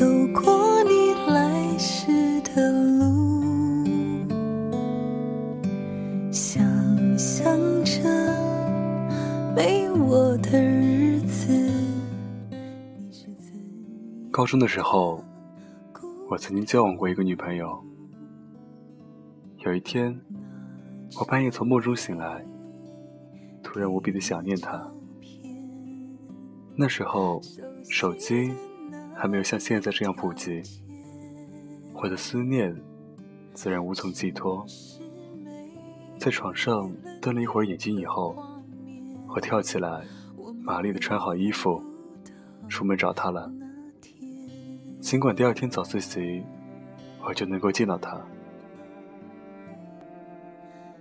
走过你来时的路，想象着高中的时候。我曾经交往过一个女朋友，有一天我半夜从梦中醒来，突然无比的想念她。那时候手机。还没有像现在这样普及，我的思念自然无从寄托。在床上瞪了一会儿眼睛以后，我跳起来，麻利的穿好衣服，出门找她了。尽管第二天早自习，我就能够见到她。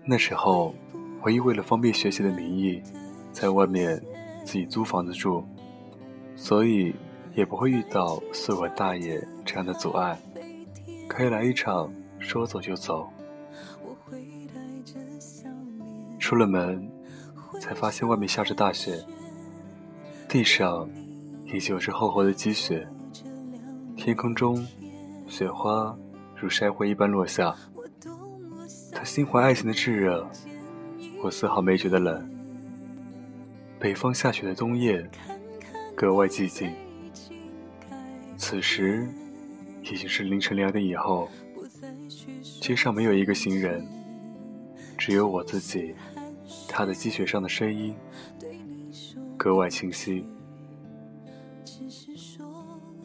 那时候，我以为了方便学习的名义，在外面自己租房子住，所以也不会遇到宿管大爷这样的阻碍，可以来一场说走就走。出了门，才发现外面下着大雪，地上依旧是厚厚的积雪，天空中雪花如筛灰一般落下。他心怀爱情的炙热，我丝毫没觉得冷。北方下雪的冬夜，格外寂静。此时已经是凌晨两点以后，街上没有一个行人，只有我自己，踏在积雪上的声音格外清晰。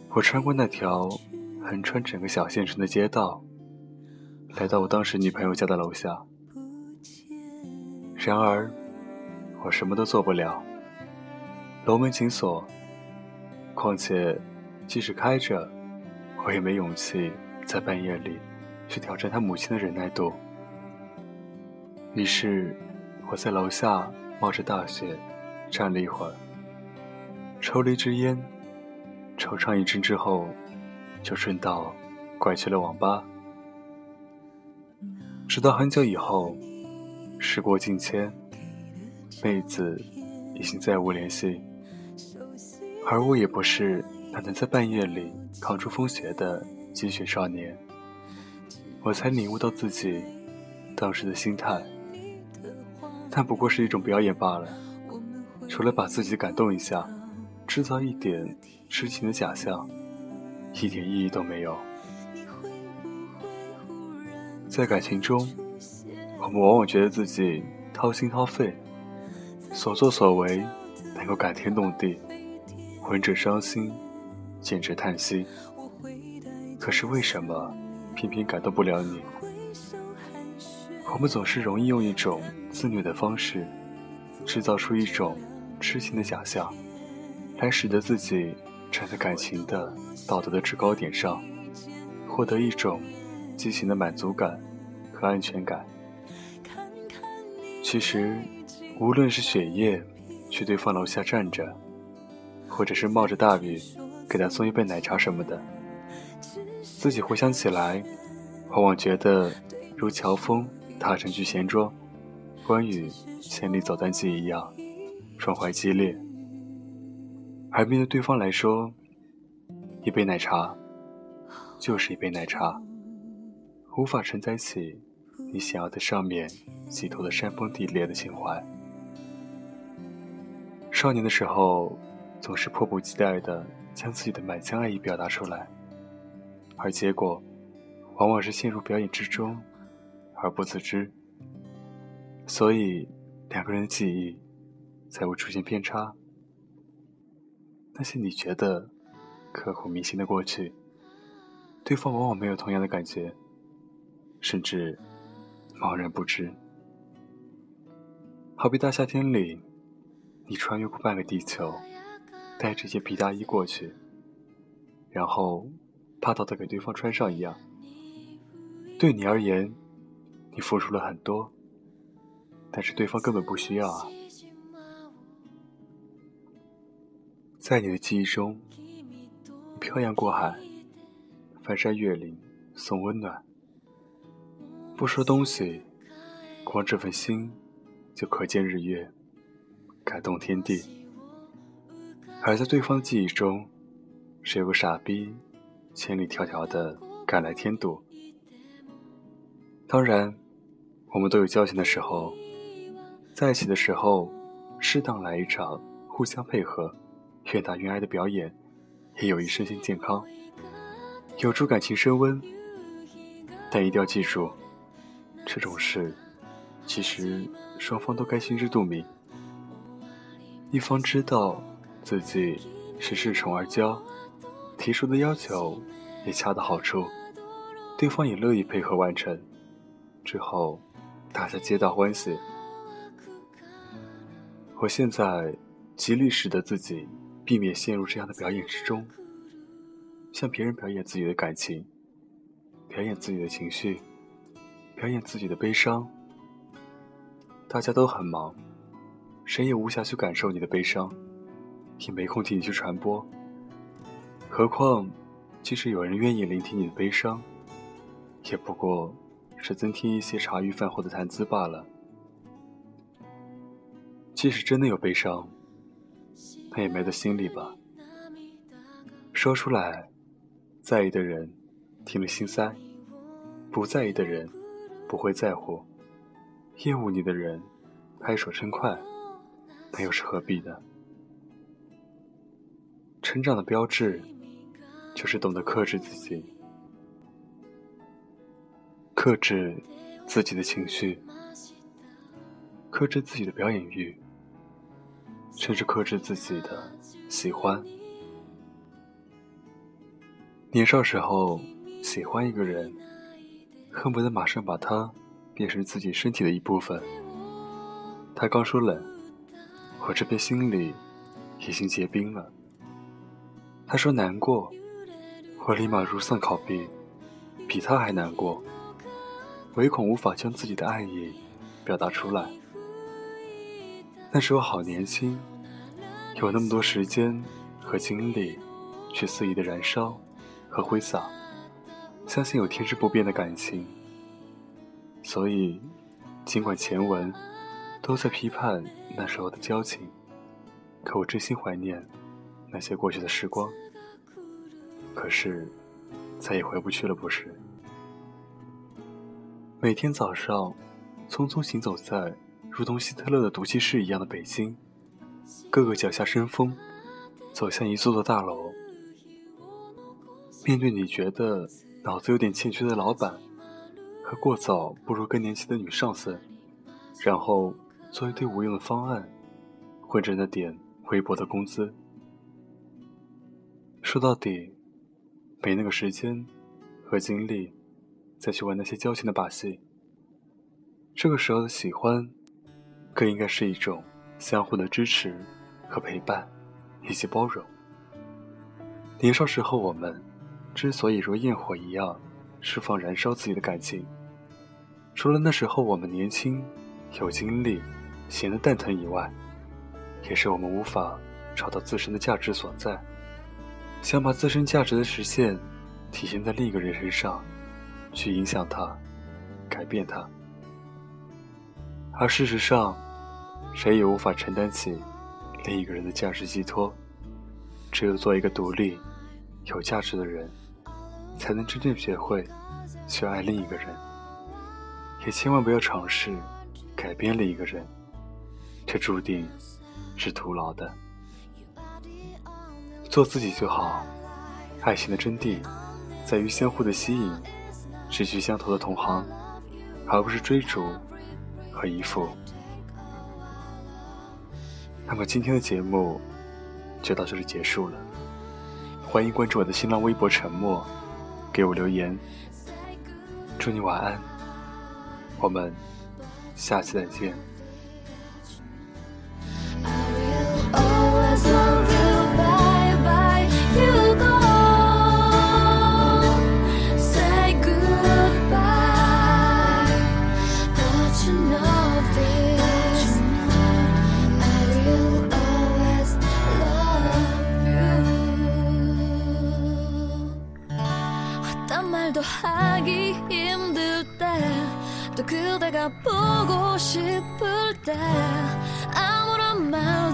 我穿过那条横穿整个小县城的街道。来到我当时女朋友家的楼下，然而我什么都做不了，楼门紧锁。况且，即使开着，我也没勇气在半夜里去挑战他母亲的忍耐度。于是，我在楼下冒着大雪站了一会儿，抽了一支烟，惆怅一阵之后，就顺道拐去了网吧。直到很久以后，时过境迁，妹子已经再无联系，而我也不是那能在半夜里扛住风雪的积雪少年。我才领悟到自己当时的心态，但不过是一种表演罢了，除了把自己感动一下，制造一点痴情的假象，一点意义都没有。在感情中，我们往往觉得自己掏心掏肺，所作所为能够感天动地，闻者伤心，简直叹息。可是为什么偏偏感动不了你？我们总是容易用一种自虐的方式，制造出一种痴情的假象，来使得自己站在感情的道德的制高点上，获得一种。畸形的满足感和安全感。其实，无论是雪夜去对方楼下站着，或者是冒着大雨给他送一杯奶茶什么的，自己回想起来，往往觉得如乔峰踏上聚贤庄，关羽千里走单骑一样，壮怀激烈。而面对对方来说，一杯奶茶就是一杯奶茶。无法承载起你想要在上面寄托的山崩地裂的情怀。少年的时候，总是迫不及待的将自己的满腔爱意表达出来，而结果，往往是陷入表演之中，而不自知。所以，两个人的记忆才会出现偏差。那些你觉得刻骨铭心的过去，对方往往没有同样的感觉。甚至茫然不知，好比大夏天里，你穿越过半个地球，带着些皮大衣过去，然后霸道的给对方穿上一样。对你而言，你付出了很多，但是对方根本不需要啊。在你的记忆中，漂洋过海，翻山越岭，送温暖。不说东西，光这份心就可见日月，感动天地。而在对方的记忆中，是有个傻逼，千里迢迢的赶来添堵。当然，我们都有交情的时候，在一起的时候，适当来一场互相配合、愿打愿挨的表演，也有益身心健康，有助感情升温。但一定要记住，这种事其实双方都该心知肚明。一方知道自己是恃宠而骄，提出的要求也恰到好处，对方也乐意配合完成，之后大家皆大欢喜。我现在极力使得自己避免陷入这样的表演之中，向别人表演自己的感情。表演自己的情绪，表演自己的悲伤。大家都很忙，谁也无暇去感受你的悲伤，也没空替你去传播。何况，即使有人愿意聆听你的悲伤，也不过是增添一些茶余饭后的谈资罢了。即使真的有悲伤，那也埋在心里吧。说出来，在意的人。听了心塞，不在意的人不会在乎，厌恶你的人拍手称快，那又是何必呢？成长的标志就是懂得克制自己，克制自己的情绪，克制自己的表演欲，甚至克制自己的喜欢。年少时候。喜欢一个人，恨不得马上把他变成自己身体的一部分。他刚说冷，我这边心里已经结冰了。他说难过，我立马如丧考妣，比他还难过，唯恐无法将自己的爱意表达出来。那时候好年轻，有那么多时间和精力去肆意的燃烧和挥洒。相信有天之不变的感情，所以尽管前文都在批判那时候的交情，可我真心怀念那些过去的时光。可是再也回不去了，不是？每天早上匆匆行走在如同希特勒的毒气室一样的北京，各个脚下生风，走向一座座大楼，面对你觉得。脑子有点欠缺的老板，和过早步入更年期的女上司，然后做一堆无用的方案，混着那点微薄的工资。说到底，没那个时间和精力再去玩那些矫情的把戏。这个时候的喜欢，更应该是一种相互的支持和陪伴，以及包容。年少时候，我们。之所以如焰火一样释放燃烧自己的感情，除了那时候我们年轻、有精力、闲得蛋疼以外，也是我们无法找到自身的价值所在，想把自身价值的实现体现在另一个人身上，去影响他、改变他。而事实上，谁也无法承担起另一个人的价值寄托，只有做一个独立、有价值的人。才能真正学会去爱另一个人，也千万不要尝试改变另一个人，这注定是徒劳的。做自己就好，爱情的真谛在于相互的吸引，志趣相投的同行，而不是追逐和依附。那么今天的节目就到这里结束了，欢迎关注我的新浪微博“沉默”。给我留言，祝你晚安，我们下期再见。 보고 싶을 때 아무런 말도